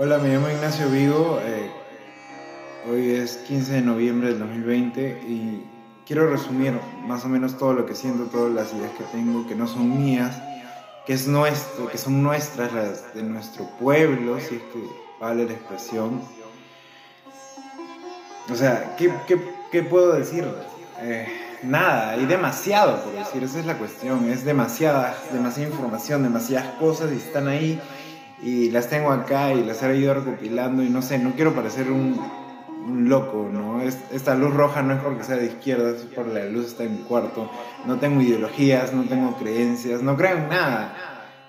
Hola, me llamo Ignacio Vigo. eh, hoy es 15 de noviembre del 2020 y quiero resumir más o menos todo lo que siento, todas las ideas que tengo, que no son mías, que, es nuestro, que son nuestras, las de nuestro pueblo, si es que vale la expresión. O sea, ¿qué, qué, qué puedo decir? Eh, nada, hay demasiado por decir, esa es la cuestión, es demasiada, demasiada información, demasiadas cosas y están ahí y las tengo acá y las he ido recopilando y no sé, no quiero parecer un, loco, ¿no? Es- esta luz roja no es porque sea de izquierda, es por la luz está en mi cuarto. No tengo ideologías, no tengo creencias, no creo en nada.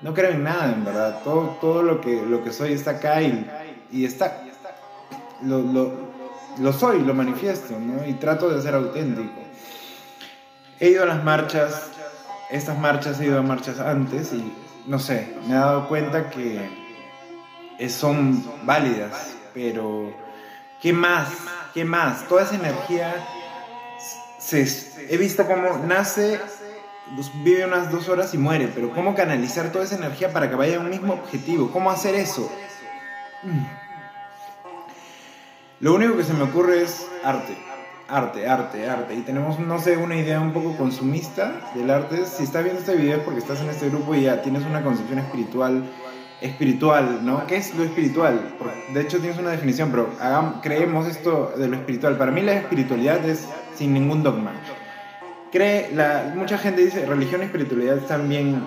No creo en nada, en verdad. Todo, todo lo, que, lo que soy está acá y, y está... Lo, lo, lo soy, lo manifiesto, ¿no? Y trato de ser auténtico. He ido a las marchas, estas marchas he ido a marchas antes y no sé, me he dado cuenta que son válidas, pero ¿qué más? ¿Qué más? Toda esa energía se, he visto cómo nace, pues, vive unas dos horas y muere, pero ¿cómo canalizar toda esa energía para que vaya a un mismo objetivo? ¿Cómo hacer eso? Mm. Lo único que se me ocurre es arte. Arte, arte, arte. Y tenemos, no sé, una idea un poco consumista del arte. Si estás viendo este video es porque estás en este grupo y ya tienes una concepción espiritual, espiritual, ¿no? ¿Qué es lo espiritual? De hecho tienes una definición, pero creemos esto de lo espiritual. Para mí la espiritualidad es sin ningún dogma. Cree, la, mucha gente dice religión y espiritualidad están bien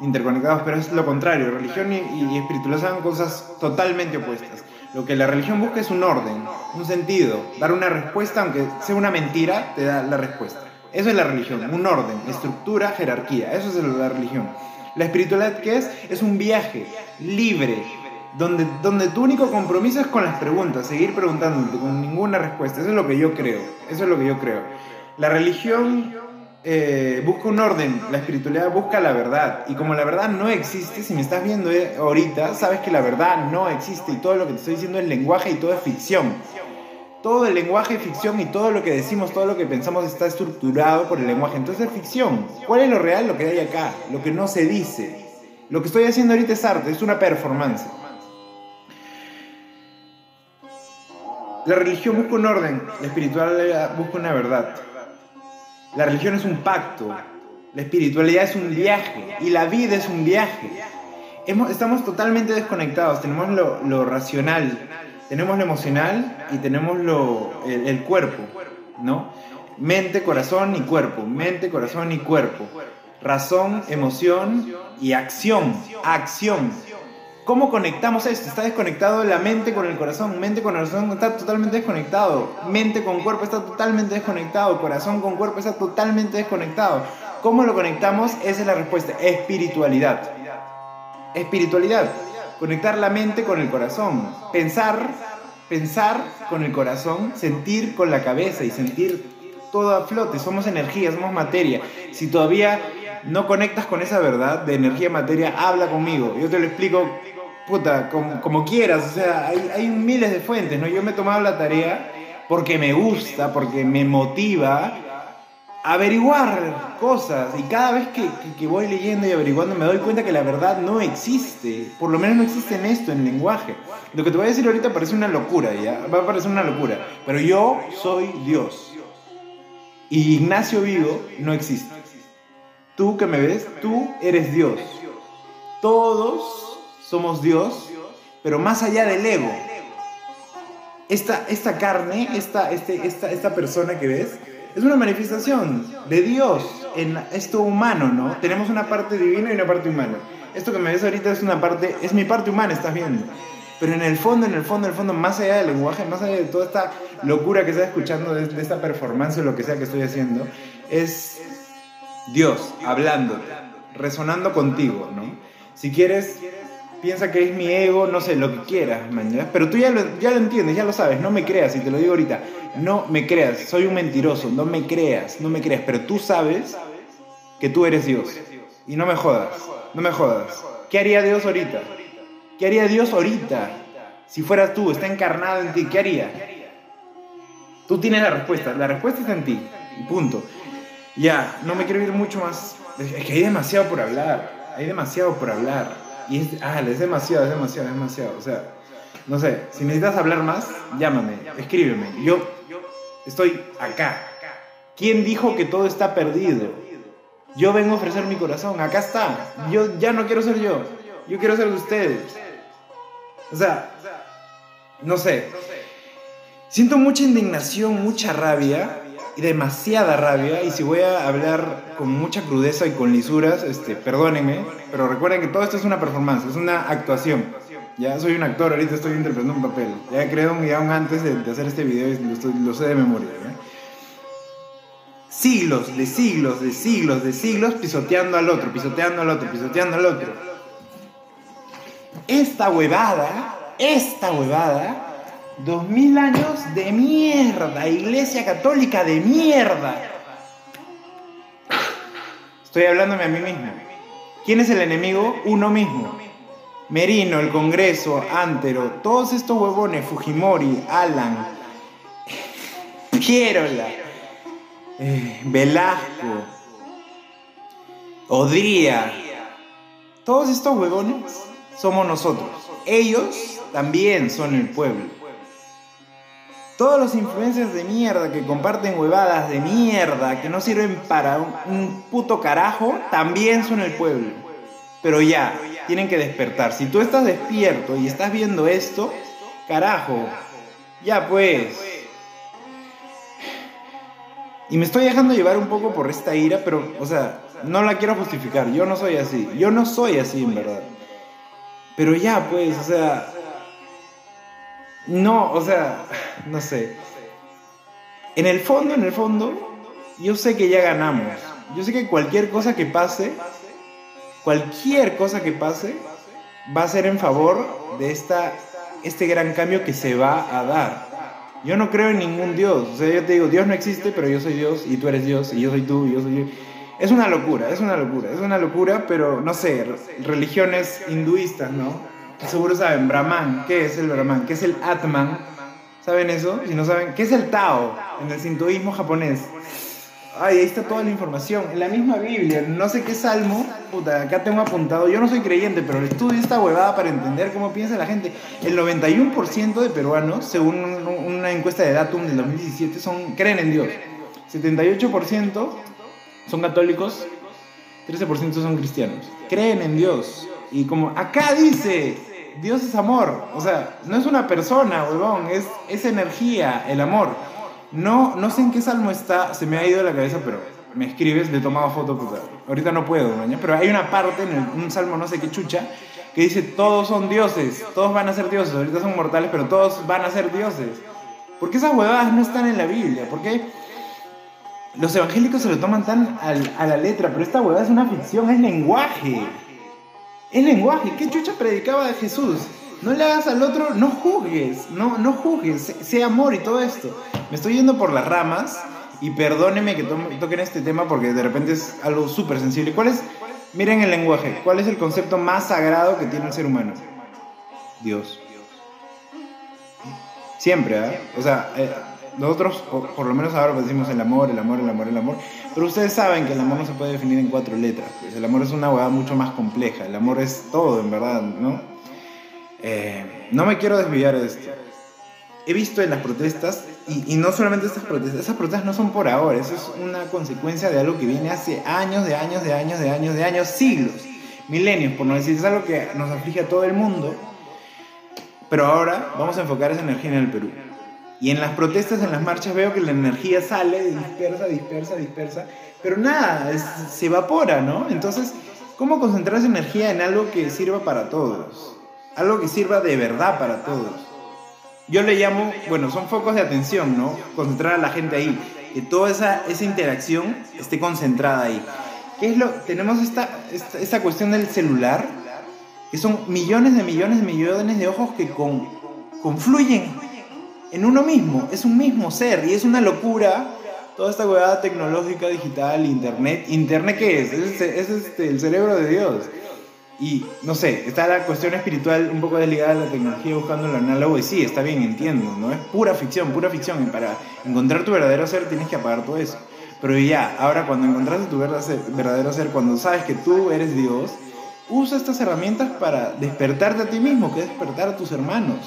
interconectados, pero es lo contrario. Religión y, y espiritualidad son cosas totalmente opuestas. Lo que la religión busca es un orden, un sentido, dar una respuesta, aunque sea una mentira, te da la respuesta. Eso es la religión, un orden, estructura, jerarquía. Eso es la religión. La espiritualidad, ¿qué es? Es un viaje libre, donde, donde tu único compromiso es con las preguntas, seguir preguntándote con ninguna respuesta. Eso es lo que yo creo. Eso es lo que yo creo. La religión eh, busca un orden, la espiritualidad busca la verdad. Y como la verdad no existe, si me estás viendo eh, ahorita, sabes que la verdad no existe y todo lo que te estoy diciendo es lenguaje y todo es ficción. Todo el lenguaje ficción y todo lo que decimos, todo lo que pensamos está estructurado por el lenguaje. Entonces es ficción. ¿Cuál es lo real? Lo que hay acá, lo que no se dice. Lo que estoy haciendo ahorita es arte, es una performance. La religión busca un orden, la espiritualidad busca una verdad. La religión es un pacto, la espiritualidad es un viaje y la vida es un viaje. Estamos totalmente desconectados, tenemos lo racional, tenemos lo emocional y tenemos lo, el, cuerpo, ¿no? Mente, corazón y cuerpo, mente, corazón y cuerpo. Razón, emoción y acción, acción. ¿Cómo conectamos esto? Está desconectado la mente con el corazón, mente con el corazón está totalmente desconectado, mente con cuerpo está totalmente desconectado, corazón con cuerpo está totalmente desconectado. ¿Cómo lo conectamos? Esa es la respuesta, espiritualidad. Espiritualidad, conectar la mente con el corazón, pensar, pensar con el corazón, sentir con la cabeza y sentir todo a flote, somos energía, somos materia. Si todavía no conectas con esa verdad de energía materia, habla conmigo. Yo te lo explico, puta, como, quieras. O sea, hay, hay miles de fuentes, ¿no? Yo me he tomado la tarea porque me gusta, porque me motiva averiguar cosas. Y cada vez que, que- voy leyendo y averiguando me doy cuenta que la verdad no existe. Por lo menos no existe en esto, en lenguaje. Lo que te voy a decir ahorita parece una locura, ¿ya? Va a parecer una locura. Pero yo soy Dios. Y Ignacio Vigo no existe. Tú que me ves, tú eres Dios. Todos somos Dios, pero más allá del ego. Esta, esta carne, esta, este, esta, esta persona que ves, es una manifestación de Dios en esto humano, ¿no? Tenemos una parte divina y una parte humana. Esto que me ves ahorita es una parte, es mi parte humana, estás viendo. Pero en el fondo, en el fondo, en el fondo, más allá del lenguaje, más allá de toda esta locura que estás escuchando, de, de esta performance o lo que sea que estoy haciendo, es Dios hablándote, resonando contigo, ¿no? Si quieres, piensa que es mi ego, no sé, lo que quieras, man. Pero tú ya lo, ya lo entiendes, ya lo sabes, no me creas, y te lo digo ahorita, no me creas, soy un mentiroso, no me creas, no me creas, pero tú sabes que tú eres Dios. Y no me jodas, no me jodas. ¿Qué haría Dios ahorita? ¿Qué haría Dios ahorita? Si fueras tú, está encarnado en ti, ¿qué haría? Tú tienes la respuesta, la respuesta está en ti, punto. Ya, no me quiero ir mucho más. Es que hay demasiado por hablar, hay demasiado por hablar. Y es, ah, es demasiado, es demasiado, es demasiado. O sea, no sé, si necesitas hablar más, llámame, escríbeme. Yo estoy acá. ¿Quién dijo que todo está perdido? Yo vengo a ofrecer mi corazón, acá está. Yo ya no quiero ser yo, yo quiero ser de ustedes. O sea, no sé. Siento mucha indignación, mucha rabia demasiada rabia. Y si voy a hablar con mucha crudeza y con lisuras, este, perdónenme, pero recuerden que todo esto es una performance, es una actuación. Ya soy un actor, ahorita estoy interpretando un papel. Ya creo un guion antes de, hacer este video lo, sé de memoria. Siglos, de siglos, de siglos, de siglos pisoteando al otro, pisoteando al otro, pisoteando al otro. Esta huevada, esta huevada, dos mil años de mierda, iglesia católica de mierda. Estoy hablándome a mí mismo. ¿Quién es el enemigo? Uno mismo. Merino, el Congreso, Antero, todos estos huevones, Fujimori, Alan, Pierola, eh, Velasco, Odría, todos estos huevones somos nosotros. Ellos también son el pueblo. Todos los influencers de mierda que comparten huevadas de mierda que no sirven para un puto carajo, también son el pueblo. Pero ya, tienen que despertar. Si tú estás despierto y estás viendo esto, carajo, ya pues. Y me estoy dejando llevar un poco por esta ira, pero, o sea, no la quiero justificar. Yo no soy así. Yo no soy así, en verdad. Pero ya, pues, o sea. No, o sea, no sé. En el fondo, en el fondo, yo sé que ya ganamos. Yo sé que cualquier cosa que pase cualquier cosa que pase va a ser en favor de esta, este gran cambio que se va a dar. Yo no creo en ningún Dios. O sea, yo te digo, Dios no existe, pero yo soy Dios y tú eres Dios y yo soy tú y yo soy yo. Es una locura, es una locura, es una locura, pero no sé, religiones hinduistas, ¿no? Seguro saben, Brahman, ¿qué es el Brahman? ¿Qué es el Atman? ¿Saben eso? Si no saben, ¿qué es el Tao en el sintoísmo japonés? Ay, ahí está toda la información. En la misma Biblia, no sé qué salmo, puta, acá tengo apuntado. Yo no soy creyente, pero estudio esta huevada para entender cómo piensa la gente. El 91% de peruanos, según una encuesta de Datum del 2017, son, creen en Dios. 78% son católicos, 13% son cristianos. Creen en Dios. Y como acá dice, Dios es amor. O sea, no es una persona, huevón, es, es energía, el amor. No, no sé en qué salmo está, se me ha ido de la cabeza, pero me escribes, le he tomado foto, puta. Ahorita no puedo, pero hay una parte en un salmo, no sé qué chucha, que dice, todos son dioses, todos van a ser dioses, ahorita son mortales, pero todos van a ser dioses. ¿Por qué esas huevadas no están en la Biblia? ¿Por qué los evangélicos se lo toman tan a la letra? Pero esta huevada es una ficción, es lenguaje. Es lenguaje. ¿Qué chucha predicaba de Jesús? No le hagas al otro, no juzgues, no, no juzgues, sé, amor y todo esto. Me estoy yendo por las ramas y perdóneme que toquen este tema porque de repente es algo súper sensible. ¿Cuál es, miren el lenguaje, cuál es el concepto más sagrado que tiene el ser humano? Dios. Siempre, ¿eh? O sea, eh, nosotros por, lo menos ahora decimos el amor, el amor, el amor, el amor. Pero ustedes saben que el amor no se puede definir en cuatro letras. Pues el amor es una hueá mucho más compleja. El amor es todo, en verdad, ¿no? Eh, no me quiero desviar de esto. He visto en las protestas, y, no solamente estas protestas, esas protestas no son por ahora, eso es una consecuencia de algo que viene hace años, de años, de años, de años, de años, siglos, milenios, por no decir, es algo que nos aflige a todo el mundo. Pero ahora vamos a enfocar esa energía en el Perú. Y en las protestas, en las marchas, veo que la energía sale, dispersa, dispersa, dispersa, pero nada, se evapora, ¿no? Entonces, ¿cómo concentrar esa energía en algo que sirva para todos? algo que sirva de verdad para todos. Yo le llamo, bueno, son focos de atención, ¿no? Concentrar a la gente ahí, que toda esa, esa interacción esté concentrada ahí. ¿Qué es lo? Tenemos esta, esta, cuestión del celular, que son millones de millones de millones de ojos que con, confluyen en uno mismo, es un mismo ser y es una locura toda esta huevada tecnológica, digital, internet. ¿Internet qué es? Es, es este, el cerebro de Dios. Y no sé, está la cuestión espiritual un poco desligada de la tecnología buscando lo análogo y sí, está bien, entiendo, ¿no? Es pura ficción, pura ficción. Y para encontrar tu verdadero ser tienes que apagar todo eso. Pero ya, ahora cuando encontraste tu verdadero ser, cuando sabes que tú eres Dios, usa estas herramientas para despertarte a ti mismo, que es despertar a tus hermanos.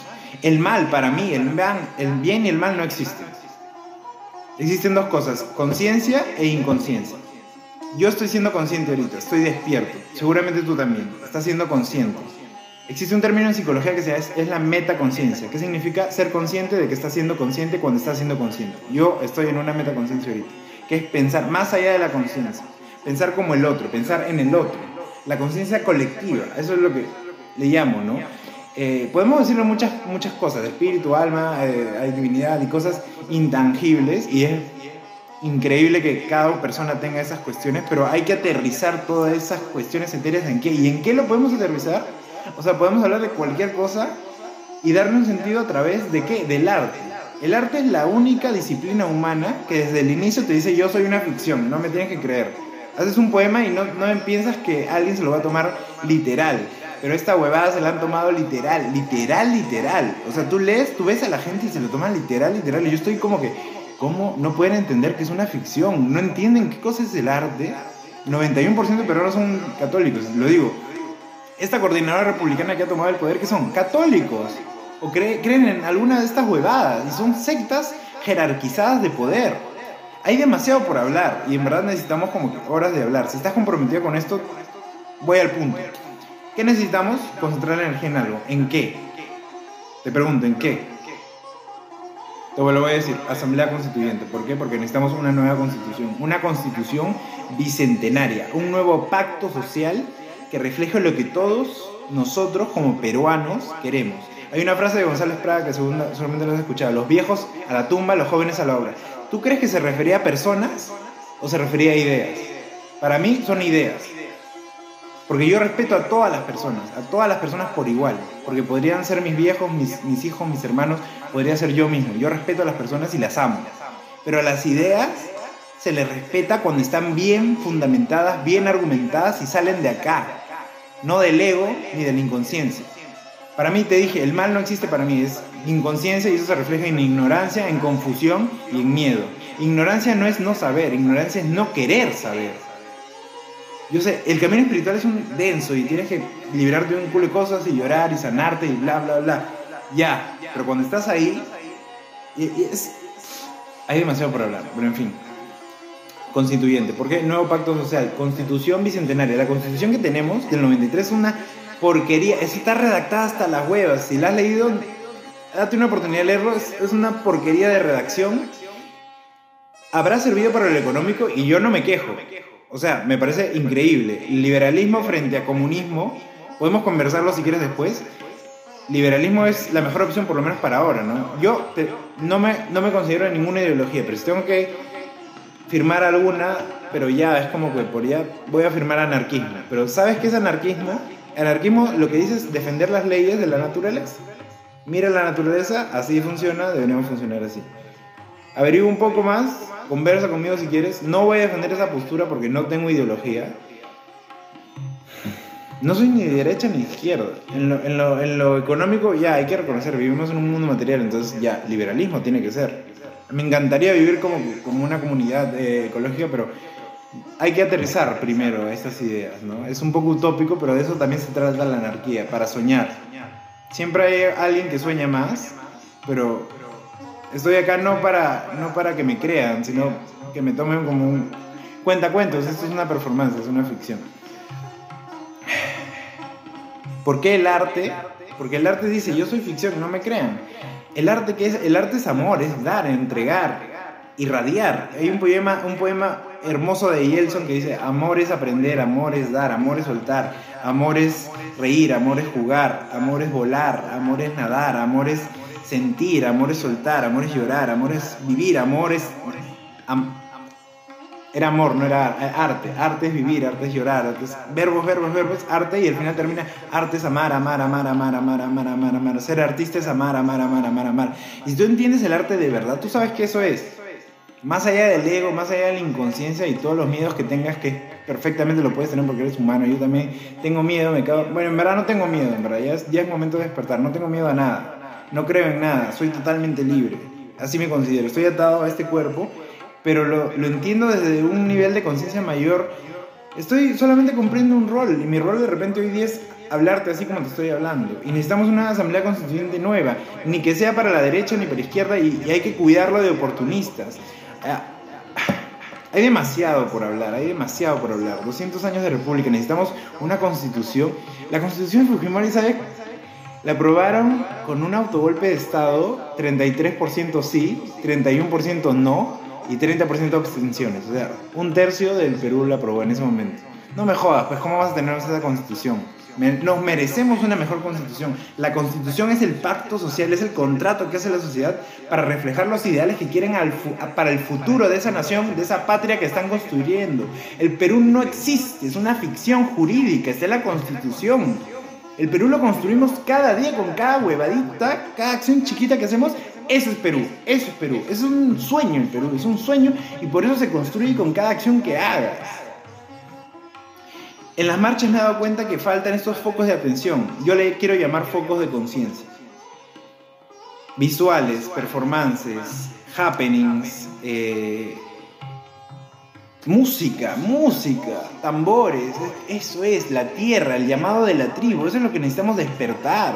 El mal, para mí, el, el bien y el mal no existen. Existen dos cosas, conciencia e inconsciencia. Yo estoy siendo consciente ahorita, estoy despierto. Seguramente tú también, estás siendo consciente. Existe un término en psicología que se llama, es, la metaconciencia. ¿Qué significa ser consciente de que estás siendo consciente cuando estás siendo consciente? Yo estoy en una metaconciencia ahorita, que es pensar más allá de la conciencia. Pensar como el otro, pensar en el otro. La conciencia colectiva, eso es lo que le llamo, ¿no? Eh, podemos decirlo muchas, muchas cosas, espíritu, alma, eh, hay divinidad y cosas intangibles y es increíble que cada persona tenga esas cuestiones, pero hay que aterrizar todas esas cuestiones enteras en qué. ¿Y en qué lo podemos aterrizar? O sea, podemos hablar de cualquier cosa y darle un sentido a través de qué? Del arte. El arte es la única disciplina humana que desde el inicio te dice yo soy una ficción, no me tienes que creer. Haces un poema y no, no piensas que alguien se lo va a tomar literal. Pero esta huevada se la han tomado literal, literal, literal. O sea, tú lees, tú ves a la gente y se lo toman literal, literal. Y yo estoy como que, ¿cómo no pueden entender que es una ficción? ¿No entienden qué cosa es el arte? 91% de peruanos son católicos, lo digo. Esta coordinadora republicana que ha tomado el poder, ¿qué son? Católicos. O creen en alguna de estas huevadas. Y son sectas jerarquizadas de poder. Hay demasiado por hablar y en verdad necesitamos como horas de hablar. Si estás comprometido con esto, voy al punto. ¿Qué necesitamos? Concentrar la energía en algo. ¿En qué? Te pregunto, ¿en qué? Te lo voy a decir, Asamblea Constituyente. ¿Por qué? Porque necesitamos una nueva constitución. Una constitución bicentenaria. Un nuevo pacto social que refleje lo que todos nosotros como peruanos queremos. Hay una frase de González Prada que seguramente lo has escuchado. Los viejos a la tumba, los jóvenes a la obra. ¿Tú crees que se refería a personas o se refería a ideas? Para mí son ideas. Porque yo respeto a todas las personas, a todas las personas por igual. Porque podrían ser mis viejos, mis, hijos, mis hermanos, podría ser yo mismo. Yo respeto a las personas y las amo. Pero a las ideas se les respeta cuando están bien fundamentadas, bien argumentadas y salen de acá. No del ego ni de la inconsciencia. Para mí, te dije, el mal no existe para mí, es inconsciencia y eso se refleja en ignorancia, en confusión y en miedo. Ignorancia no es no saber, ignorancia es no querer saber. Yo sé, el camino espiritual es un denso y tienes que liberarte de un culo de cosas y llorar y sanarte y bla, bla, bla. Ya, pero cuando estás ahí, es, hay demasiado por hablar, pero en fin. Constituyente, ¿por qué? Nuevo pacto social, constitución bicentenaria. La constitución que tenemos del 93 es una porquería, está redactada hasta las huevas. Si la has leído, date una oportunidad de leerlo, es una porquería de redacción. Habrá servido para lo económico y yo no me quejo. O sea, me parece increíble. Liberalismo frente a comunismo, podemos conversarlo si quieres después. Liberalismo es la mejor opción, por lo menos para ahora, ¿no? Yo no, me, no me considero en ninguna ideología, pero si tengo que firmar alguna, pero ya es como que por ya voy a firmar anarquismo. Pero ¿sabes qué es anarquismo? Anarquismo lo que dice es defender las leyes de la naturaleza. Mira la naturaleza, así funciona, deberíamos funcionar así. Averigua un poco más conversa conmigo si quieres. No voy a defender esa postura porque no tengo ideología. No soy ni de derecha ni izquierda. En lo, en lo, en lo económico ya hay que reconocer, vivimos en un mundo material, entonces ya, liberalismo tiene que ser. Me encantaría vivir como, como una comunidad eh, ecológica, pero hay que aterrizar primero estas ideas, ¿no? Es un poco utópico, pero de eso también se trata la anarquía, para soñar. Siempre hay alguien que sueña más, pero Estoy acá no para, no para que me crean, sino que me tomen como un cuentacuentos. Esto es una performance, es una ficción. ¿Por qué el arte? Porque el arte dice, yo soy ficción, no me crean. El arte, que es? El arte es amor, es dar, entregar, irradiar. Hay un poema, un poema hermoso de Yelson que dice, amor es aprender, amor es dar, amor es soltar, amor es reír, amor es jugar, amor es volar, amor es nadar, amor es sentir, amor es soltar, amor es llorar, amor es vivir, amor es... era amor, no era arte. Arte es vivir, arte es llorar, arte es verbos, verbos, verbos, arte y al final termina arte es amar, amar, amar, amar, amar, amar, amar, amar. Ser artista es amar, amar, amar, amar, amar. Y si tú entiendes el arte de verdad, tú sabes que eso es. Más allá del ego, más allá de la inconsciencia y todos los miedos que tengas, que perfectamente lo puedes tener porque eres humano. Yo también tengo miedo, me cago... Bueno, en verdad no tengo miedo, en verdad ya es, ya es momento de despertar, no tengo miedo a nada no creo en nada, soy totalmente libre. Así me considero, estoy atado a este cuerpo, pero lo, entiendo desde un nivel de conciencia mayor Estoy solamente cumpliendo un rol y mi rol de repente hoy día es hablarte así como te estoy hablando. Y necesitamos una asamblea constituyente nueva, ni que sea para la derecha ni para la izquierda y, hay que cuidarlo de oportunistas. Ah, hay demasiado por hablar, hay demasiado por hablar. 200 años de república, necesitamos una constitución. La constitución de Fujimori, ¿sabes? La aprobaron con un autogolpe de Estado, 33% sí, 31% no y 30% abstenciones. O sea, un tercio del Perú la aprobó en ese momento. No me jodas, pues ¿cómo vas a tener esa constitución? Nos merecemos una mejor constitución. La constitución es el pacto social, es el contrato que hace la sociedad para reflejar los ideales que quieren para el futuro de esa nación, de esa patria que están construyendo. El Perú no existe, es una ficción jurídica, es la constitución. El Perú lo construimos cada día con cada huevadita, cada acción chiquita que hacemos. Eso es Perú, eso es Perú. Es un sueño el Perú, es un sueño y por eso se construye con cada acción que hagas. En las marchas me he dado cuenta que faltan estos focos de atención. Yo le quiero llamar focos de conciencia. Visuales, performances, happenings, eh, música, música, tambores. Eso es, la tierra, el llamado de la tribu. Eso es lo que necesitamos despertar.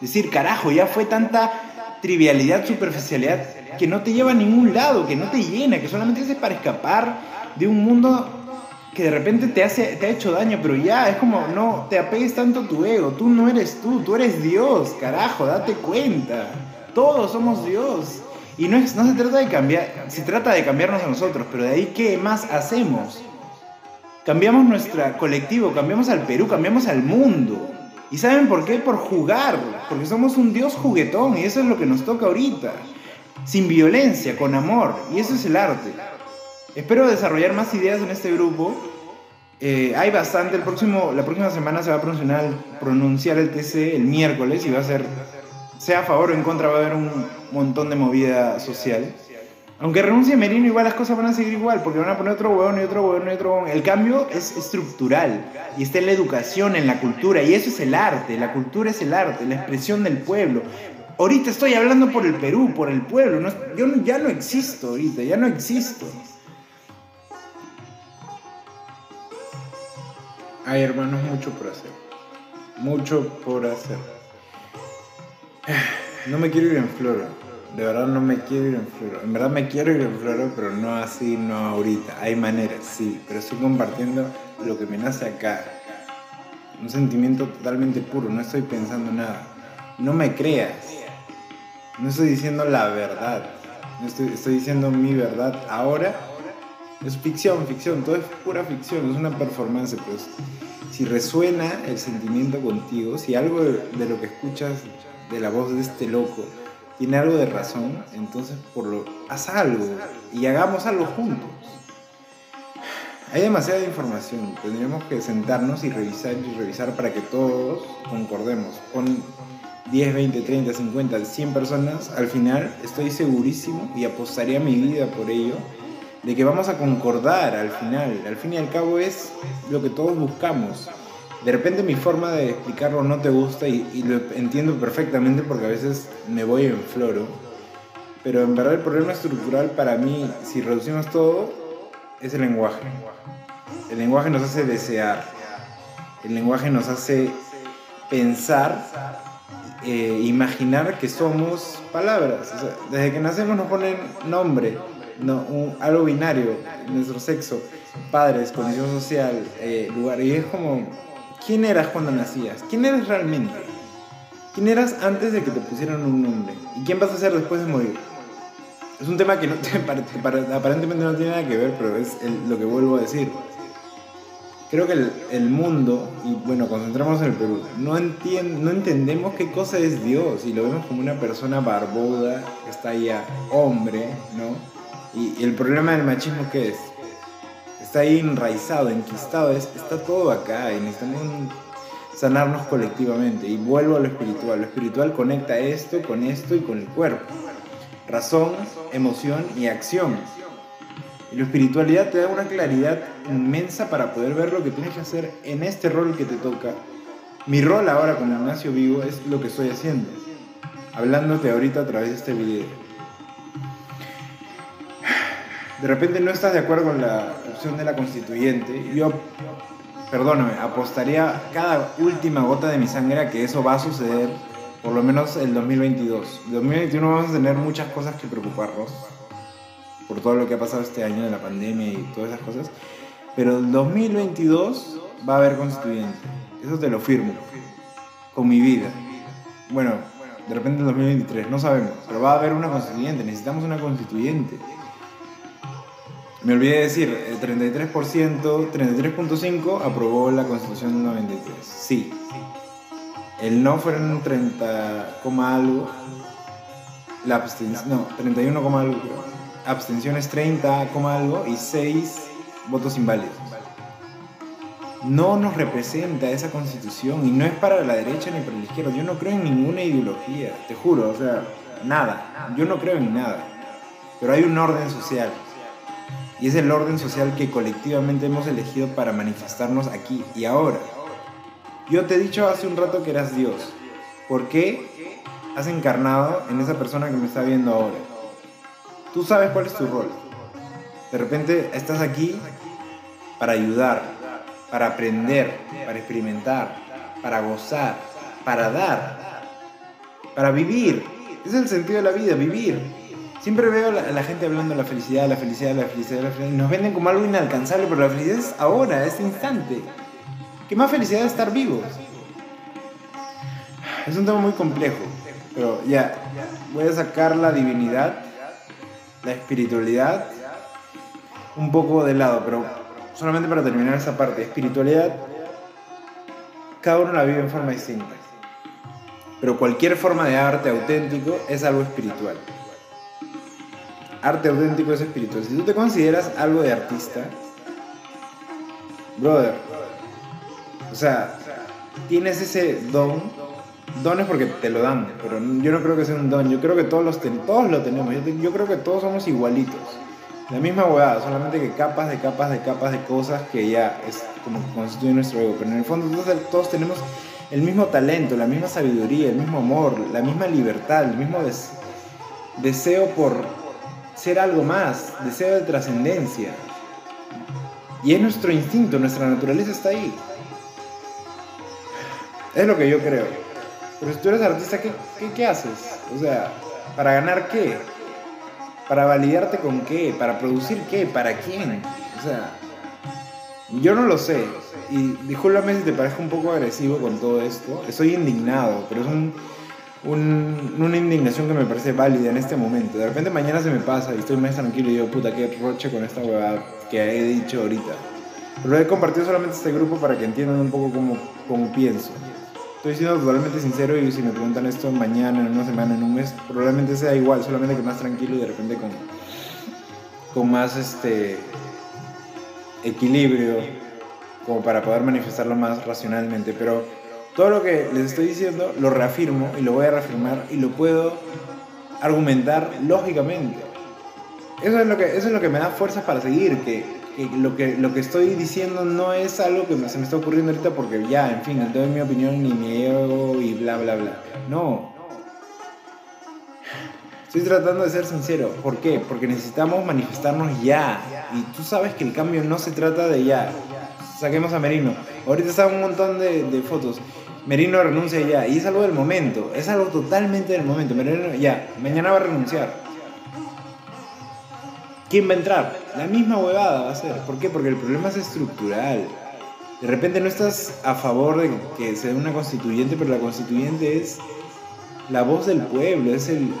Decir, carajo, ya fue tanta trivialidad, superficialidad que no te lleva a ningún lado, que no te llena, que solamente es para escapar de un mundo que de repente te, hace, te ha hecho daño, pero ya, es como, no, te apegues tanto a tu ego, tú no eres tú, tú eres Dios, carajo, date cuenta, todos somos Dios. Y no, es, no se trata de cambiar, se trata de cambiarnos a nosotros, pero de ahí, ¿qué más hacemos? Cambiamos nuestro colectivo, cambiamos al Perú, cambiamos al mundo. ¿Y saben por qué? Por jugar, porque somos un Dios juguetón y eso es lo que nos toca ahorita. Sin violencia, con amor, y eso es el arte. Espero desarrollar más ideas en este grupo. Eh, hay bastante. El próximo, la próxima semana se va a pronunciar, pronunciar el TC el miércoles y va a ser, sea a favor o en contra, va a haber un montón de movida social. Aunque renuncie Merino, igual las cosas van a seguir igual, porque van a poner otro huevón y otro huevón y otro huevón. El cambio es estructural y está en la educación, en la cultura, y eso es el arte. La cultura es el arte, la expresión del pueblo. Ahorita estoy hablando por el Perú, por el pueblo. yo ya no existo ahorita, ya no existo. Ay, hermanos, mucho por hacer. Mucho por hacer. No me quiero ir en floro. De verdad no me quiero ir en floro. En verdad me quiero ir en floro, pero no así, no ahorita. Hay maneras, sí. Pero estoy compartiendo lo que me nace acá. Un sentimiento totalmente puro. No estoy pensando nada. No me creas. No estoy diciendo la verdad. No estoy, estoy diciendo mi verdad ahora es ficción, ficción, todo es pura ficción, es una performance, pues. Si resuena el sentimiento contigo, si algo de, lo que escuchas de la voz de este loco tiene algo de razón, entonces por lo, haz algo y hagamos algo juntos. Hay demasiada información, tendríamos que sentarnos y revisar y revisar para que todos concordemos. Con 10, 20, 30, 50, 100 personas, al final estoy segurísimo y apostaría mi vida por ello de que vamos a concordar al final. Al fin y al cabo es lo que todos buscamos. De repente mi forma de explicarlo no te gusta y, lo entiendo perfectamente porque a veces me voy en floro. Pero en verdad el problema estructural para mí, si reducimos todo, es el lenguaje. El lenguaje nos hace desear. El lenguaje nos hace pensar, eh, imaginar que somos palabras. desde que nacemos nos ponen nombre, no, algo binario, nuestro sexo, padres, condición social, eh, lugar. Y es como, ¿quién eras cuando nacías? ¿Quién eres realmente? ¿Quién eras antes de que te pusieran un nombre? ¿Y quién vas a ser después de morir? Es un tema que no aparentemente no tiene nada que ver, pero es lo que vuelvo a decir. Creo que el, mundo, y bueno, concentramos en el Perú, no, no entendemos qué cosa es Dios y lo vemos como una persona barbuda, que está ya hombre, ¿no? Y, el problema del machismo, ¿qué es? Está ahí enraizado, enquistado, está todo acá y necesitamos sanarnos colectivamente. Y vuelvo a lo espiritual. Lo espiritual conecta esto con esto y con el cuerpo. Razón, emoción y acción. Y la espiritualidad te da una claridad inmensa para poder ver lo que tienes que hacer en este rol que te toca. Mi rol ahora como Ignacio Vivo es lo que estoy haciendo. Hablándote ahorita a través de este video. De repente no estás de acuerdo con la opción de la constituyente, yo, perdóname, apostaría cada última gota de mi sangre a que eso va a suceder por lo menos el 2022. En 2021 vamos a tener muchas cosas que preocuparnos por todo lo que ha pasado este año de la pandemia y todas esas cosas. Pero el 2022 va a haber constituyente. Eso te lo firmo. Con mi vida. Bueno, de repente en 2023, no sabemos. Pero va a haber una constituyente. Necesitamos una constituyente. Me olvidé de decir, el 33%, 33.5 aprobó la constitución del 93. Sí. El no fueron 30, algo. La abstención, no, 31, algo Abstenciones 30, algo. Y 6 votos inválidos. No nos representa esa constitución y no es para la derecha ni para la izquierda. Yo no creo en ninguna ideología, te juro, o sea, nada. Yo no creo en nada. Pero hay un orden social. Y es el orden social que colectivamente hemos elegido para manifestarnos aquí y ahora. Yo te he dicho hace un rato que eras Dios. ¿Por qué has encarnado en esa persona que me está viendo ahora? Tú sabes cuál es tu rol. De repente estás aquí para ayudar, para aprender, para experimentar, para gozar, para dar, para vivir. Es el sentido de la vida, vivir. Siempre veo a la, gente hablando de la felicidad, la felicidad, la felicidad, la felicidad. Y nos venden como algo inalcanzable, pero la felicidad es ahora, es instante. ¿Qué más felicidad de estar vivos? Es un tema muy complejo, pero ya, voy a sacar la divinidad, la espiritualidad, un poco de lado, pero solamente para terminar esa parte. Espiritualidad, cada uno la vive en forma distinta, pero cualquier forma de arte auténtico es algo espiritual. Arte auténtico es espiritual. Si tú te consideras algo de artista, brother, o sea, tienes ese don. Don es porque te lo dan, pero yo no creo que sea un don. Yo creo que todos, los todos lo tenemos. Yo, creo que todos somos igualitos. La misma huevada, solamente que capas de capas de capas de cosas que ya es como constituye nuestro ego. Pero en el fondo todos, todos tenemos el mismo talento, la misma sabiduría, el mismo amor, la misma libertad, el mismo deseo por ser algo más, deseo de trascendencia. Y es nuestro instinto, nuestra naturaleza está ahí. Es lo que yo creo. Pero si tú eres artista, ¿qué, qué, haces? O sea, ¿para ganar qué? ¿Para validarte con qué? ¿Para producir qué? ¿Para quién? O sea, yo no lo sé. Y discúlpame si te parezco un poco agresivo con todo esto. Estoy indignado, pero es un, una indignación que me parece válida en este momento. De repente mañana se me pasa y estoy más tranquilo y digo, puta, qué roche con esta huevada que he dicho ahorita. Pero he compartido solamente este grupo para que entiendan un poco cómo, cómo pienso. Estoy siendo totalmente sincero y si me preguntan esto mañana, en una semana, en un mes, probablemente sea igual, solamente que más tranquilo y de repente con, con más este, equilibrio, como para poder manifestarlo más racionalmente. Pero todo lo que les estoy diciendo lo reafirmo y lo voy a reafirmar y lo puedo argumentar lógicamente. Eso es lo que, eso es lo que me da fuerzas para seguir, que lo que, lo que estoy diciendo no es algo que se me está ocurriendo ahorita porque ya, en fin, doy mi opinión ni mi ego y bla, bla, bla. No. Estoy tratando de ser sincero. ¿Por qué? Porque necesitamos manifestarnos ya. Y tú sabes que el cambio no se trata de ya. Saquemos a Merino. Ahorita está un montón de, de fotos. Merino renuncia ya. Y es algo del momento. Es algo totalmente del momento. Merino ya. Mañana va a renunciar ¿Quién va a entrar? La misma huevada va a ser. ¿Por qué? Porque el problema es estructural. De repente no estás a favor de que sea una constituyente, pero la constituyente es la voz del pueblo, es el...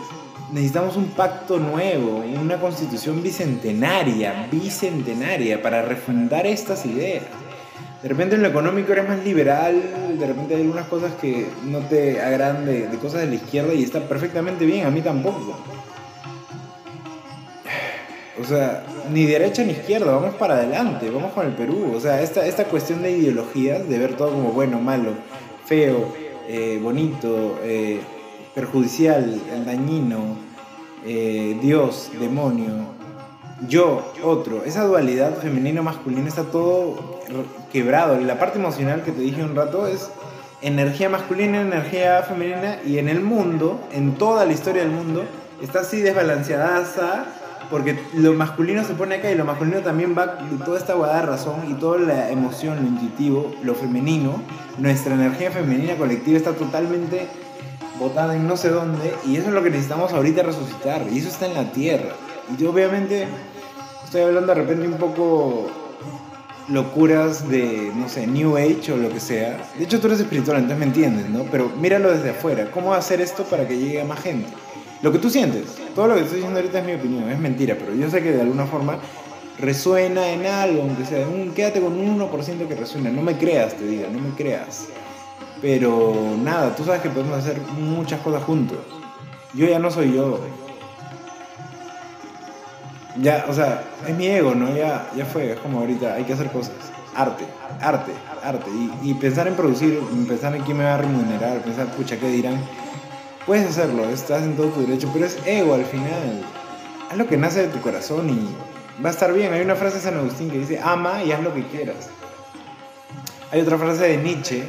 Necesitamos un pacto nuevo, una constitución bicentenaria, bicentenaria, para refundar estas ideas. De repente en lo económico eres más liberal, de repente hay algunas cosas que no te agradan de, de cosas de la izquierda y está perfectamente bien, a mí tampoco. O sea, ni derecha ni izquierda, vamos para adelante, vamos con el Perú. O sea, esta, esta cuestión de ideologías, de ver todo como bueno, malo, feo, eh, bonito, eh, perjudicial, dañino, eh, Dios, demonio, yo, otro, esa dualidad femenino-masculino está todo quebrado. La parte emocional que te dije un rato es energía masculina, energía femenina y en el mundo, en toda la historia del mundo, está así desbalanceada Porque lo masculino se pone acá y lo masculino también va toda esta guada razón y toda la emoción, lo intuitivo, lo femenino. Nuestra energía femenina colectiva está totalmente botada en no sé dónde y eso es lo que necesitamos ahorita resucitar y eso está en la tierra. Y yo obviamente estoy hablando de repente un poco locuras de, no sé, New Age o lo que sea. De hecho, tú eres espiritual, entonces me entiendes, ¿no? Pero míralo desde afuera. ¿Cómo hacer esto para que llegue a más gente? Lo que tú sientes. Todo lo que estoy diciendo ahorita es mi opinión, es mentira, pero yo sé que de alguna forma resuena en algo, aunque sea, un, quédate con un 1% que resuena. No me creas, te digo, no me creas. Pero nada, tú sabes que podemos hacer muchas cosas juntos. Yo ya no soy yo. Ya, o sea, es mi ego, ¿no? Ya, ya fue, es como ahorita, hay que hacer cosas. Arte, arte, arte. Y, y pensar en producir, pensar en quién me va a remunerar, pensar, pucha, ¿qué dirán? Puedes hacerlo, estás en todo tu derecho, pero es ego al final. Haz lo que nace de tu corazón y va a estar bien. Hay una frase de San Agustín que dice, ama y haz lo que quieras. Hay otra frase de Nietzsche,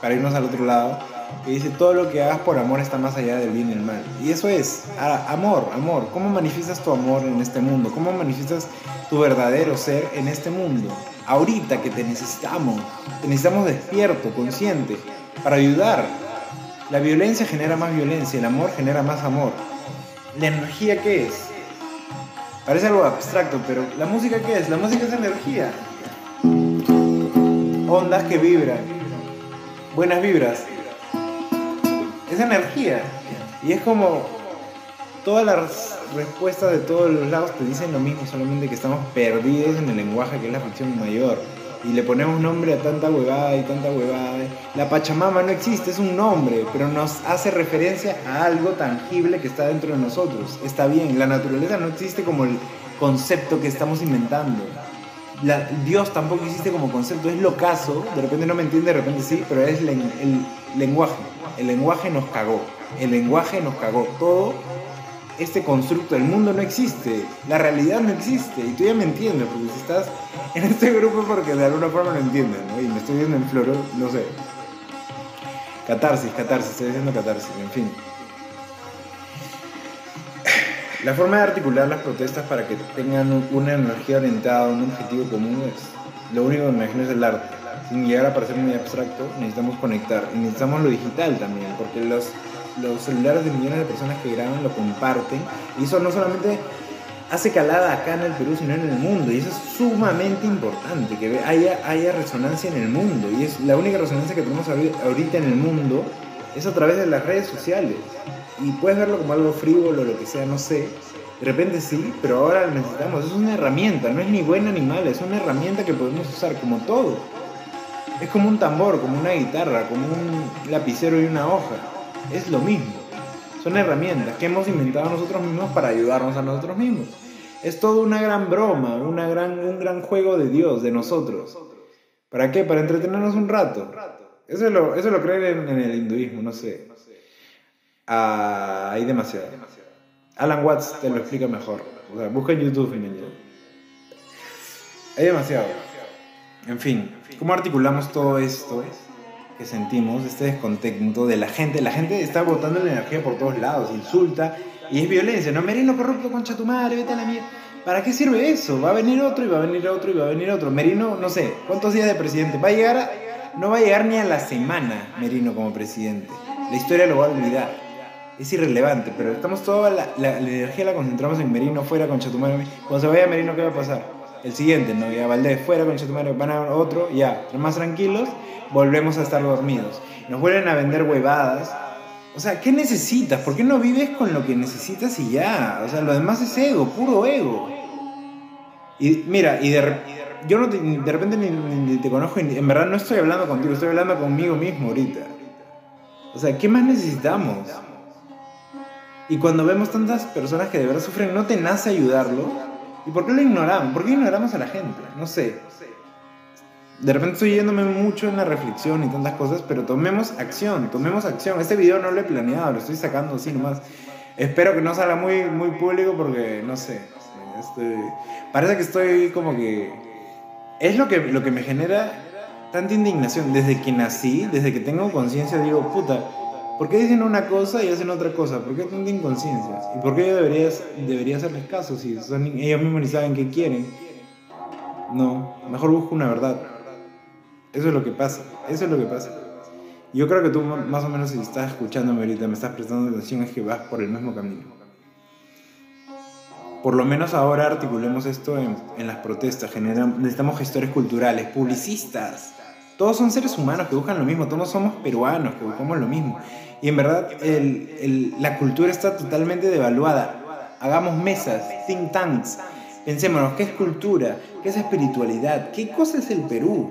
para irnos al otro lado, que dice, todo lo que hagas por amor está más allá del bien y el mal. Y eso es, amor, amor. ¿Cómo manifiestas tu amor en este mundo? ¿Cómo manifiestas tu verdadero ser en este mundo? Ahorita que te necesitamos, necesitamos despierto, consciente, para ayudar. La violencia genera más violencia, el amor genera más amor. ¿La energía qué es? Parece algo abstracto, pero ¿la música qué es? La música es energía. Ondas que vibran. Buenas vibras es energía. Y es como todas las respuestas de todos los lados te dicen lo mismo, solamente que estamos perdidos en el lenguaje que es la ficción mayor. Y le ponemos nombre a tanta huevada y tanta huevada. La Pachamama no existe, es un nombre, pero nos hace referencia a algo tangible que está dentro de nosotros. Está bien, la naturaleza no existe como el concepto que estamos inventando. La, Dios tampoco existe como concepto, es lo caso, de repente no me entiende, de repente sí, pero es el lenguaje el lenguaje nos cagó. El lenguaje nos cagó. Todo este constructo del mundo no existe. La realidad no existe. Y tú ya me entiendes, porque si estás en este grupo porque de alguna forma lo entiendes, ¿no? Y me estoy viendo en floro, no sé. Catarsis, catarsis, estoy diciendo catarsis, en fin. La forma de articular las protestas para que tengan una energía orientada un objetivo común es, lo único que me imagino es el arte sin llegar a parecer muy abstracto, necesitamos conectar. Y necesitamos lo digital también, porque los, los celulares de millones de personas que graban lo comparten. Y eso no solamente hace calada acá en el Perú, sino en el mundo. Y eso es sumamente importante, que haya, haya resonancia en el mundo. Y es la única resonancia que tenemos ahorita en el mundo es a través de las redes sociales. Y puedes verlo como algo frívolo, lo que sea, no sé. De repente sí, pero ahora lo necesitamos. Es una herramienta, no es ni buena ni mala, es una herramienta que podemos usar como todo. Es como un tambor, como una guitarra, como un lapicero y una hoja. Es lo mismo. Son herramientas que hemos inventado nosotros mismos para ayudarnos a nosotros mismos. Es todo una gran broma, una gran, un gran juego de Dios, de nosotros. ¿Para qué? Para entretenernos un rato. Eso lo, eso lo creen en, el hinduismo, no sé. Ah, hay demasiado. Alan Watts te lo explica mejor. O sea, busca en YouTube en el Hay demasiado. En fin, ¿cómo articulamos todo esto que sentimos, este descontento de la gente? La gente está botando la energía por todos lados, insulta y es violencia, ¿no? Merino corrupto, concha tu madre, vete a la mierda. ¿Para qué sirve eso? Va a venir otro y va a venir otro y va a venir otro. Merino, no sé, ¿cuántos días de presidente? Va a llegar, no va a llegar ni a la semana Merino como presidente. La historia lo va a olvidar. Es irrelevante, pero estamos toda la, energía la concentramos en Merino fuera con Chatumare. Cuando se vaya Merino, ¿qué va a pasar? el siguiente, ¿no? Ya Valdés fuera con Chetumario, van a otro, ya, más tranquilos, volvemos a estar dormidos. Nos vuelven a vender huevadas. O sea, ¿qué necesitas? ¿Por qué no vives con lo que necesitas y ya? O sea, lo demás es ego, puro ego. Y mira, y de, yo no de repente ni, te conozco, en verdad no estoy hablando contigo, estoy hablando conmigo mismo ahorita. O sea, ¿qué más necesitamos? Y cuando vemos tantas personas que de verdad sufren, ¿no te nace ayudarlo? ¿Y por qué lo ignoramos? ¿Por qué ignoramos a la gente? No sé. De repente estoy yéndome mucho en la reflexión y tantas cosas, pero tomemos acción, tomemos acción. Este video no lo he planeado, lo estoy sacando así nomás. Espero que no salga muy, muy público porque, no sé, parece que estoy como que... Es lo que, lo que me genera tanta indignación. Desde que nací, desde que tengo conciencia, digo, puta, ¿Por qué dicen una cosa y hacen otra cosa? ¿Por qué tanta inconsciencia? ¿Y por qué yo debería, debería hacerles caso si son, ellos mismos ni saben qué quieren? No, mejor busco una verdad. Eso es lo que pasa, eso es lo que pasa. Yo creo que tú más o menos si estás escuchándome ahorita, me estás prestando atención, es que vas por el mismo camino. Por lo menos ahora articulemos esto en, en las protestas. Necesitamos gestores culturales, publicistas. Todos son seres humanos que buscan lo mismo, todos somos peruanos que buscamos lo mismo. Y en verdad el, el, la cultura está totalmente devaluada. Hagamos mesas, think tanks, pensémonos, ¿qué es cultura? ¿Qué es espiritualidad? ¿Qué cosa es el Perú?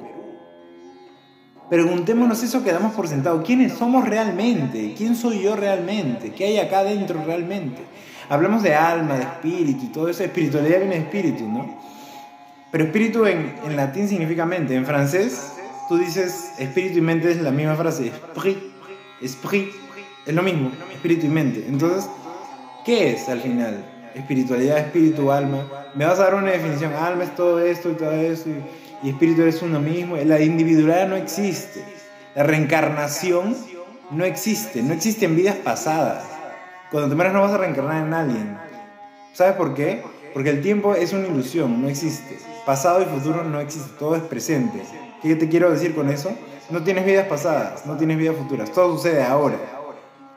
Preguntémonos eso que damos por sentado. ¿Quiénes somos realmente? ¿Quién soy yo realmente? ¿Qué hay acá adentro realmente? Hablamos de alma, de espíritu y todo eso. Espiritualidad viene de espíritu, ¿no? Pero espíritu en, en latín significa mente. En francés, tú dices espíritu y mente es la misma frase. Esprit, esprit, es lo mismo, espíritu y mente. Entonces, ¿qué es al final? Espiritualidad, espíritu, alma. Me vas a dar una definición. Alma es todo esto y todo eso. Y, espíritu es uno mismo. La individualidad no existe. La reencarnación no existe. No existe en vidas pasadas. Cuando te mueras no vas a reencarnar en alguien. ¿Sabes por qué? Porque el tiempo es una ilusión, no existe. Pasado y futuro no existe, todo es presente. ¿Qué te quiero decir con eso? No tienes vidas pasadas, no tienes vidas futuras, todo sucede ahora.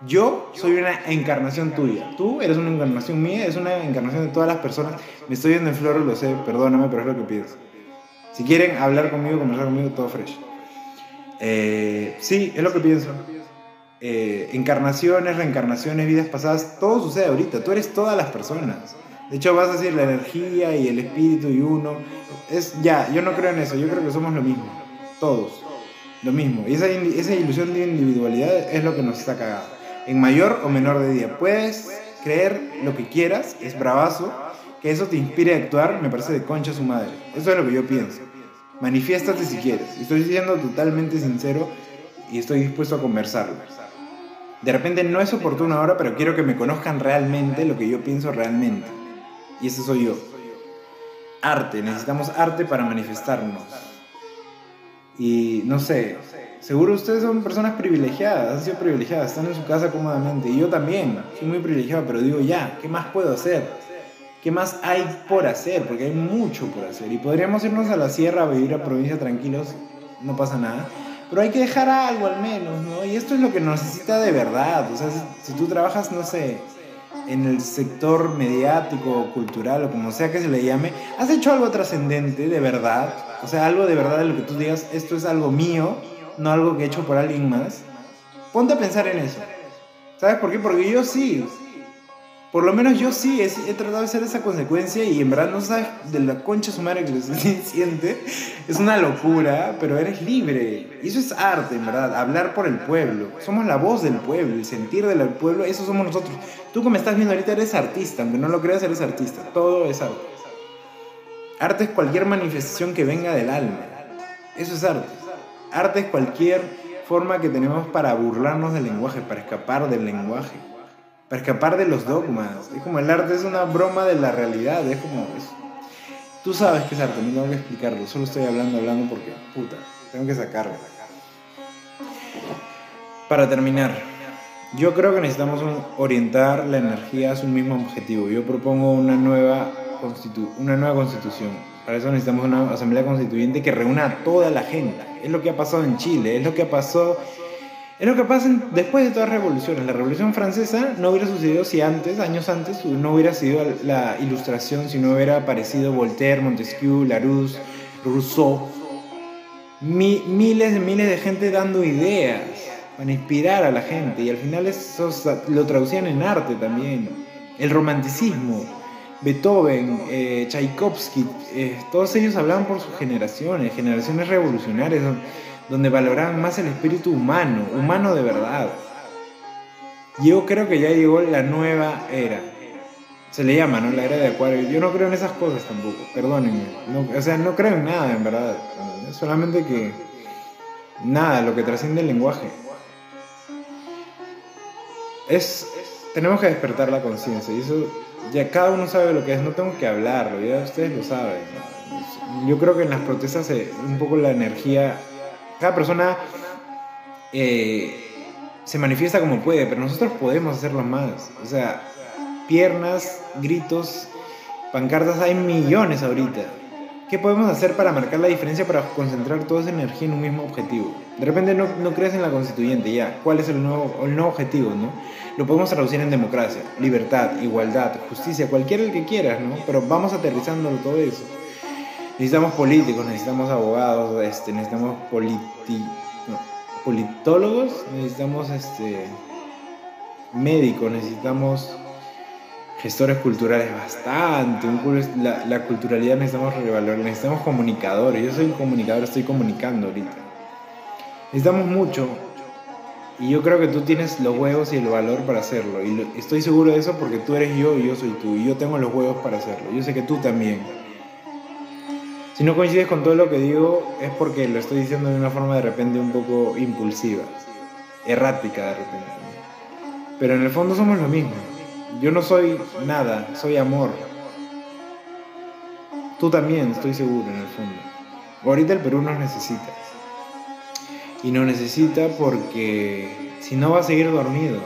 Yo soy una encarnación tuya, tú eres una encarnación mía, es una encarnación de todas las personas. Me estoy viendo en floro, lo sé, perdóname, pero es lo que pides. Si quieren hablar conmigo, conversar conmigo, todo fresh. Eh, sí, es lo que pienso. Eh, encarnaciones, reencarnaciones, vidas pasadas, todo sucede ahorita, tú eres todas las personas. De hecho, vas a decir la energía y el espíritu y uno. Es ya, yo no creo en eso, yo creo que somos lo mismo, todos, lo mismo. Y esa, esa ilusión de individualidad es lo que nos está cagado. En mayor o menor de día. Puedes creer lo que quieras, es bravazo, que eso te inspire a actuar, me parece de concha su madre. Eso es lo que yo pienso. Manifiéstate si quieres. Estoy siendo totalmente sincero y estoy dispuesto a conversarlo. De repente no es oportuno ahora, pero quiero que me conozcan realmente lo que yo pienso realmente. Y ese soy yo. Arte, necesitamos arte para manifestarnos. Y no sé, seguro ustedes son personas privilegiadas, han sido privilegiadas, están en su casa cómodamente. Y yo también, soy muy privilegiado, pero digo ya, ¿qué más puedo hacer? ¿Qué más hay por hacer? Porque hay mucho por hacer. Y podríamos irnos a la sierra a vivir a provincia tranquilos, no pasa nada. Pero hay que dejar algo al menos, ¿no? Y esto es lo que necesita de verdad. O sea, si, tú trabajas, no sé, en el sector mediático, cultural o como sea que se le llame, has hecho algo trascendente de verdad, o sea, algo de verdad de lo que tú digas, esto es algo mío, no algo que he hecho por alguien más. Ponte a pensar en eso. ¿Sabes por qué? Porque yo sí, por lo menos yo sí he, tratado de hacer esa consecuencia y en verdad no sabes de la concha su madre que lo siente. Es una locura, pero eres libre. Eso es arte, en verdad. Hablar por el pueblo. Somos la voz del pueblo, el sentir del pueblo, eso somos nosotros. Tú que me estás viendo ahorita eres artista, aunque no lo creas, eres artista. Todo es arte. Arte es cualquier manifestación que venga del alma. Eso es arte. Arte es cualquier forma que tenemos para burlarnos del lenguaje, para escapar del lenguaje para escapar de los dogmas. Es como el arte es una broma de la realidad, es como... Tú sabes que es arte, no tengo que explicarlo, solo estoy hablando, hablando porque, puta, tengo que sacarlo. Para terminar, yo creo que necesitamos orientar la energía a su mismo objetivo. Yo propongo una nueva, constitu una nueva constitución. Para eso necesitamos una asamblea constituyente que reúna a toda la gente. Es lo que ha pasado en Chile, es lo que ha pasado es lo que pasa después de todas las revoluciones. La revolución francesa no hubiera sucedido si antes, años antes, no hubiera sido la ilustración, si no hubiera aparecido Voltaire, Montesquieu, Larousse, Rousseau. miles y miles de gente dando ideas para inspirar a la gente. Y al final eso lo traducían en arte también. El romanticismo. Beethoven, eh, Tchaikovsky, eh, todos ellos hablaban por sus generaciones, generaciones revolucionarias donde valoraban más el espíritu humano, humano de verdad. Yo creo que ya llegó la nueva era. Se le llama, ¿no? La era de Acuario. Yo no creo en esas cosas tampoco, perdónenme. o sea, no creo en nada, en verdad. Solamente que nada, lo que trasciende el lenguaje. Es, tenemos que despertar la conciencia y eso ya cada uno sabe lo que es, no tengo que hablarlo, ya ustedes lo saben. Yo creo que en las protestas un poco la energía cada persona eh, se manifiesta como puede, pero nosotros podemos hacerlo más. O sea, piernas, gritos, pancartas, hay millones ahorita. ¿Qué podemos hacer para marcar la diferencia, para concentrar toda esa energía en un mismo objetivo? De repente no, no crees en la constituyente, ya. ¿Cuál es el nuevo, el nuevo objetivo, no? Lo podemos traducir en democracia, libertad, igualdad, justicia, cualquiera el que quieras, ¿no? Pero vamos aterrizándolo todo eso. Necesitamos políticos, necesitamos abogados, este, necesitamos politi politólogos, necesitamos este, médicos, necesitamos gestores culturales bastante, la, la, culturalidad necesitamos revalorar, necesitamos comunicadores, yo soy un comunicador, estoy comunicando ahorita. Necesitamos mucho y yo creo que tú tienes los huevos y el valor para hacerlo y estoy seguro de eso porque tú eres yo y yo soy tú y yo tengo los huevos para hacerlo, yo sé que tú también. Si no coincides con todo lo que digo es porque lo estoy diciendo de una forma de repente un poco impulsiva, errática de repente. Pero en el fondo somos lo mismo. Yo no soy nada, soy amor. Tú también, estoy seguro, en el fondo. Ahorita el Perú nos necesita. Y nos necesita porque si no va a seguir dormido.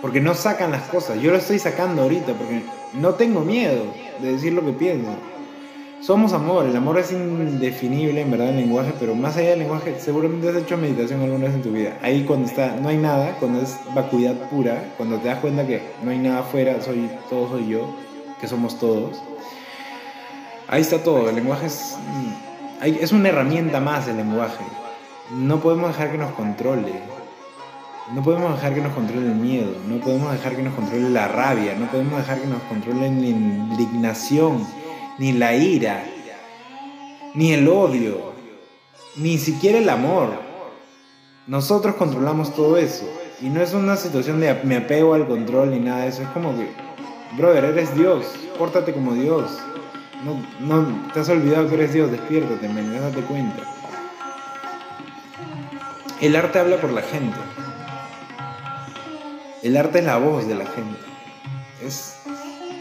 Porque no sacan las cosas. Yo lo estoy sacando ahorita porque no tengo miedo de decir lo que pienso. Somos amor, el amor es indefinible en verdad en lenguaje, pero más allá del lenguaje, seguramente has hecho meditación alguna vez en tu vida. Ahí cuando está, no hay nada, cuando es vacuidad pura, cuando te das cuenta que no hay nada afuera, soy, todo soy yo, que somos todos. Ahí está todo, el lenguaje es, mm, es una herramienta más el lenguaje. No podemos dejar que nos controle. No podemos dejar que nos controle el miedo, no podemos dejar que nos controle la rabia, no podemos dejar que nos controle la indignación ni la ira, ni el odio, ni siquiera el amor. Nosotros controlamos todo eso. Y no es una situación de me apego al control ni nada de eso. Es como que, brother, eres Dios. Pórtate como Dios. No, no te has olvidado que eres Dios. Despiértate, men, date cuenta. El arte habla por la gente. El arte es la voz de la gente. Es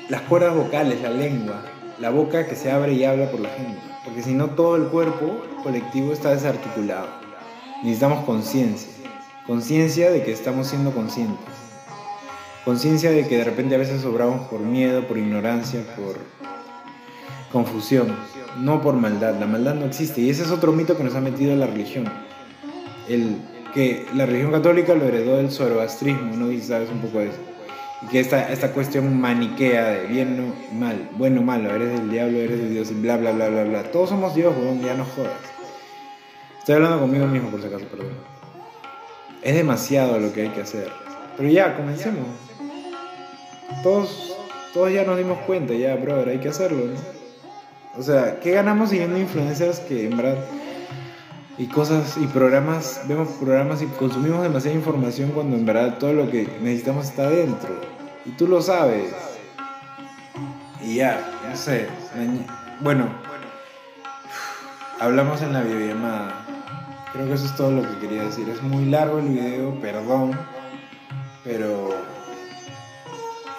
las cuerdas vocales, la lengua, la boca que se abre y habla por la gente. Porque si no, todo el cuerpo colectivo está desarticulado. Necesitamos conciencia. Conciencia de que estamos siendo conscientes. Conciencia de que de repente a veces sobramos por miedo, por ignorancia, por confusión. No por maldad. La maldad no existe. Y ese es otro mito que nos ha metido la religión. El que la religión católica lo heredó del zoroastrismo, ¿no? Y sabes un poco de que esta, esta cuestión maniquea de bien o mal, bueno malo, eres del diablo, eres de Dios bla, bla, bla, bla, bla. Todos somos Dios, weón, ya no jodas. Estoy hablando conmigo mismo por si acaso, perdón. Es demasiado lo que hay que hacer. Pero ya, comencemos. Todos, todos ya nos dimos cuenta, ya, brother, hay que hacerlo, ¿no? O sea, ¿qué ganamos siguiendo influencers que en verdad y cosas y programas, vemos programas y consumimos demasiada información cuando en verdad todo lo que necesitamos está dentro. Y tú lo sabes. Y ya, no sé. Bueno, hablamos en la videollamada. Creo que eso es todo lo que quería decir. Es muy largo el video, perdón. Pero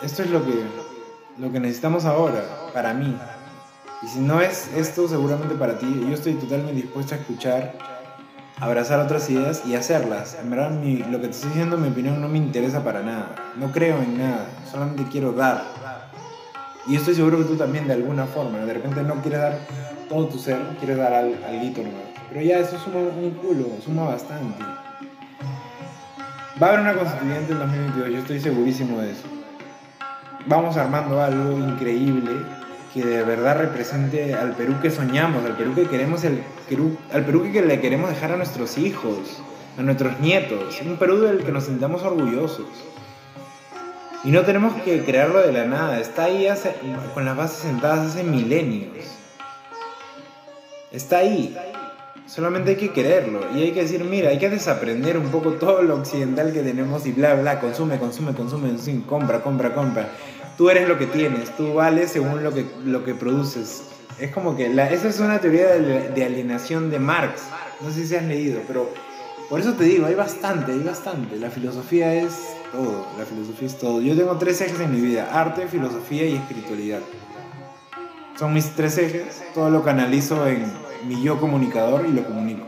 esto es lo que, lo que necesitamos ahora, para mí. Y si no es esto, seguramente para ti, yo estoy totalmente dispuesto a escuchar, abrazar otras ideas y hacerlas. En verdad, lo que te estoy diciendo, mi opinión, no me interesa para nada. No creo en nada, solamente quiero dar. Y estoy seguro que tú también, de alguna forma, de repente no quieres dar todo tu ser, quieres dar al, algo nuevo. Pero ya, eso suma un culo, suma bastante. Va a haber una constituyente en 2022, yo estoy segurísimo de eso. Vamos armando algo increíble que de verdad represente al Perú que soñamos, al Perú que queremos, el Perú, al Perú que le queremos dejar a nuestros hijos, a nuestros nietos, un Perú del que nos sintamos orgullosos. Y no tenemos que crearlo de la nada, está ahí con las bases sentadas hace milenios. Está ahí, solamente hay que quererlo y hay que decir, mira, hay que desaprender un poco todo lo occidental que tenemos y bla, bla, consume, consume, consume, consume compra, compra, compra tú eres lo que tienes, tú vales según lo que, lo que produces. Es como que esa es una teoría de, alienación de Marx. No sé si has leído, pero por eso te digo, hay bastante, hay bastante. La filosofía es todo, la filosofía es todo. Yo tengo tres ejes en mi vida, arte, filosofía y espiritualidad. Son mis tres ejes, todo lo canalizo en mi yo comunicador y lo comunico.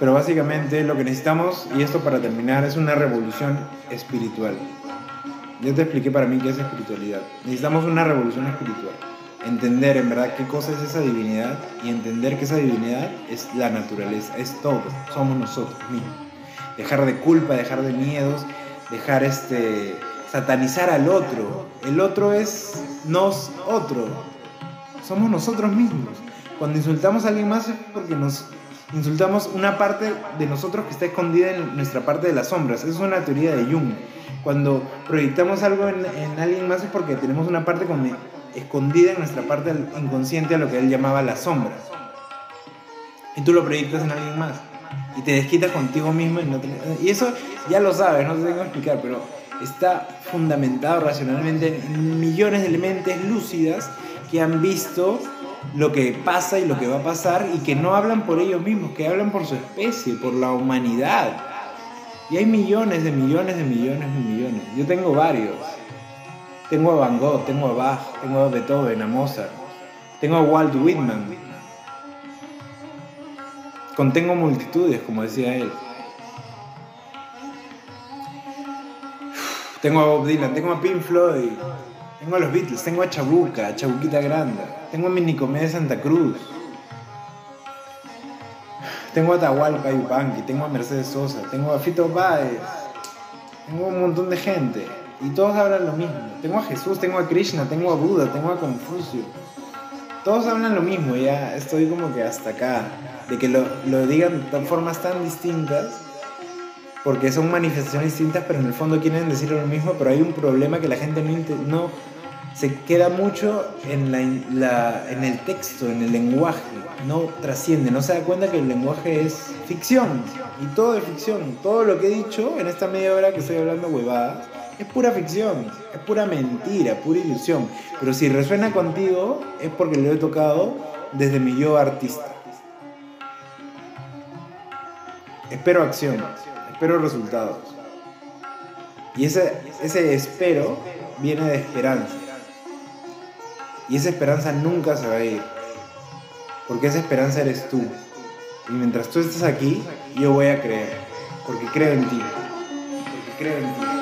Pero básicamente lo que necesitamos, y esto para terminar, es una revolución espiritual. Yo te expliqué para mí qué es espiritualidad. Necesitamos una revolución espiritual. Entender en verdad qué cosa es esa divinidad y entender que esa divinidad es la naturaleza, es todo, somos nosotros mismos. Dejar de culpa, dejar de miedos, dejar este satanizar al otro. El otro es nos otro. Somos nosotros mismos. Cuando insultamos a alguien más es porque nos insultamos una parte de nosotros que está escondida en nuestra parte de las sombras. es una teoría de Jung. Cuando proyectamos algo en, alguien más es porque tenemos una parte escondida en nuestra parte inconsciente a lo que él llamaba las sombras. Y tú lo proyectas en alguien más. Y te desquitas contigo mismo y, y eso ya lo sabes, no te tengo que explicar, pero está fundamentado racionalmente en millones de elementos lúcidas que han visto lo que pasa y lo que va a pasar y que no hablan por ellos mismos, que hablan por su especie, por la humanidad. Y hay millones de millones de millones de millones. Yo tengo varios. Tengo a Van Gogh, tengo a Bach, tengo a Beethoven, a Mozart, tengo a Walt Whitman. Contengo multitudes, como decía él. Tengo a Bob Dylan, tengo a Pink Floyd, tengo a los Beatles, tengo a Chabuca, a Chabuquita Grande, tengo a Minicomedia de Santa Cruz, tengo a Tahualpa Yupanqui, tengo a Mercedes Sosa, tengo a Fito Páez, tengo un montón de gente. Y todos hablan lo mismo. Tengo a Jesús, tengo a Krishna, tengo a Buda, tengo a Confucio. Todos hablan lo mismo, ya estoy como que hasta acá, de que lo, lo digan de formas tan distintas porque son manifestaciones distintas, pero en el fondo quieren decir lo mismo, pero hay un problema que la gente no se queda mucho en, la, en el texto, en el lenguaje, no trasciende, no se da cuenta que el lenguaje es ficción, y todo es ficción, todo lo que he dicho en esta media hora que estoy hablando huevadas, es pura ficción, es pura mentira, pura ilusión, pero si resuena contigo es porque lo he tocado desde mi yo artista. Espero acción espero resultados. Y ese, ese espero viene de esperanza. Y esa esperanza nunca se va a ir. Porque esa esperanza eres tú. Y mientras tú estés aquí, yo voy a creer. Porque creo en ti. Porque creo en ti.